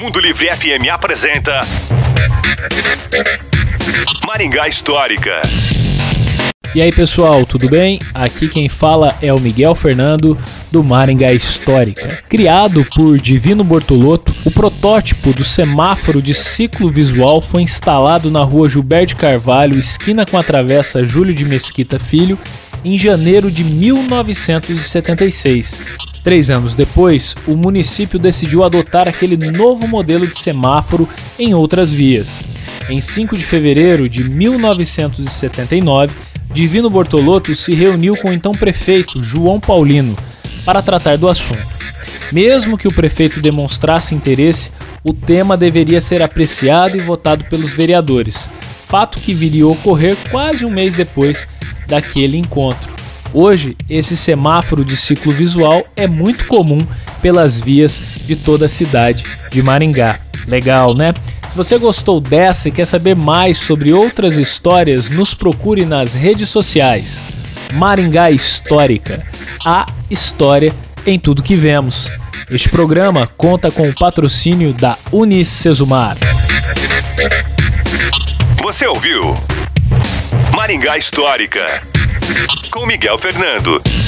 Mundo Livre FM apresenta Maringá Histórica. E aí pessoal, tudo bem? Aqui quem fala é o Miguel Fernando do Maringá Histórica. Criado por Divino Bortolotto, o protótipo do semáforo de ciclo visual foi instalado na rua Gilberto Carvalho, esquina com a travessa Júlio de Mesquita Filho, em janeiro de 1976. Três anos depois, o município decidiu adotar aquele novo modelo de semáforo em outras vias. Em 5 de fevereiro de 1979, Divino Bortolotto se reuniu com o então prefeito João Paulino para tratar do assunto. Mesmo que o prefeito demonstrasse interesse, o tema deveria ser apreciado e votado pelos vereadores, fato que viria a ocorrer quase um mês depois daquele encontro. Hoje, esse semáforo de ciclo visual é muito comum pelas vias de toda a cidade de Maringá. Legal, né? Se você gostou dessa e quer saber mais sobre outras histórias, nos procure nas redes sociais. Maringá Histórica, a história em tudo que vemos. Este programa conta com o patrocínio da Unicesumar. Você ouviu Maringá Histórica com Miguel Fernando.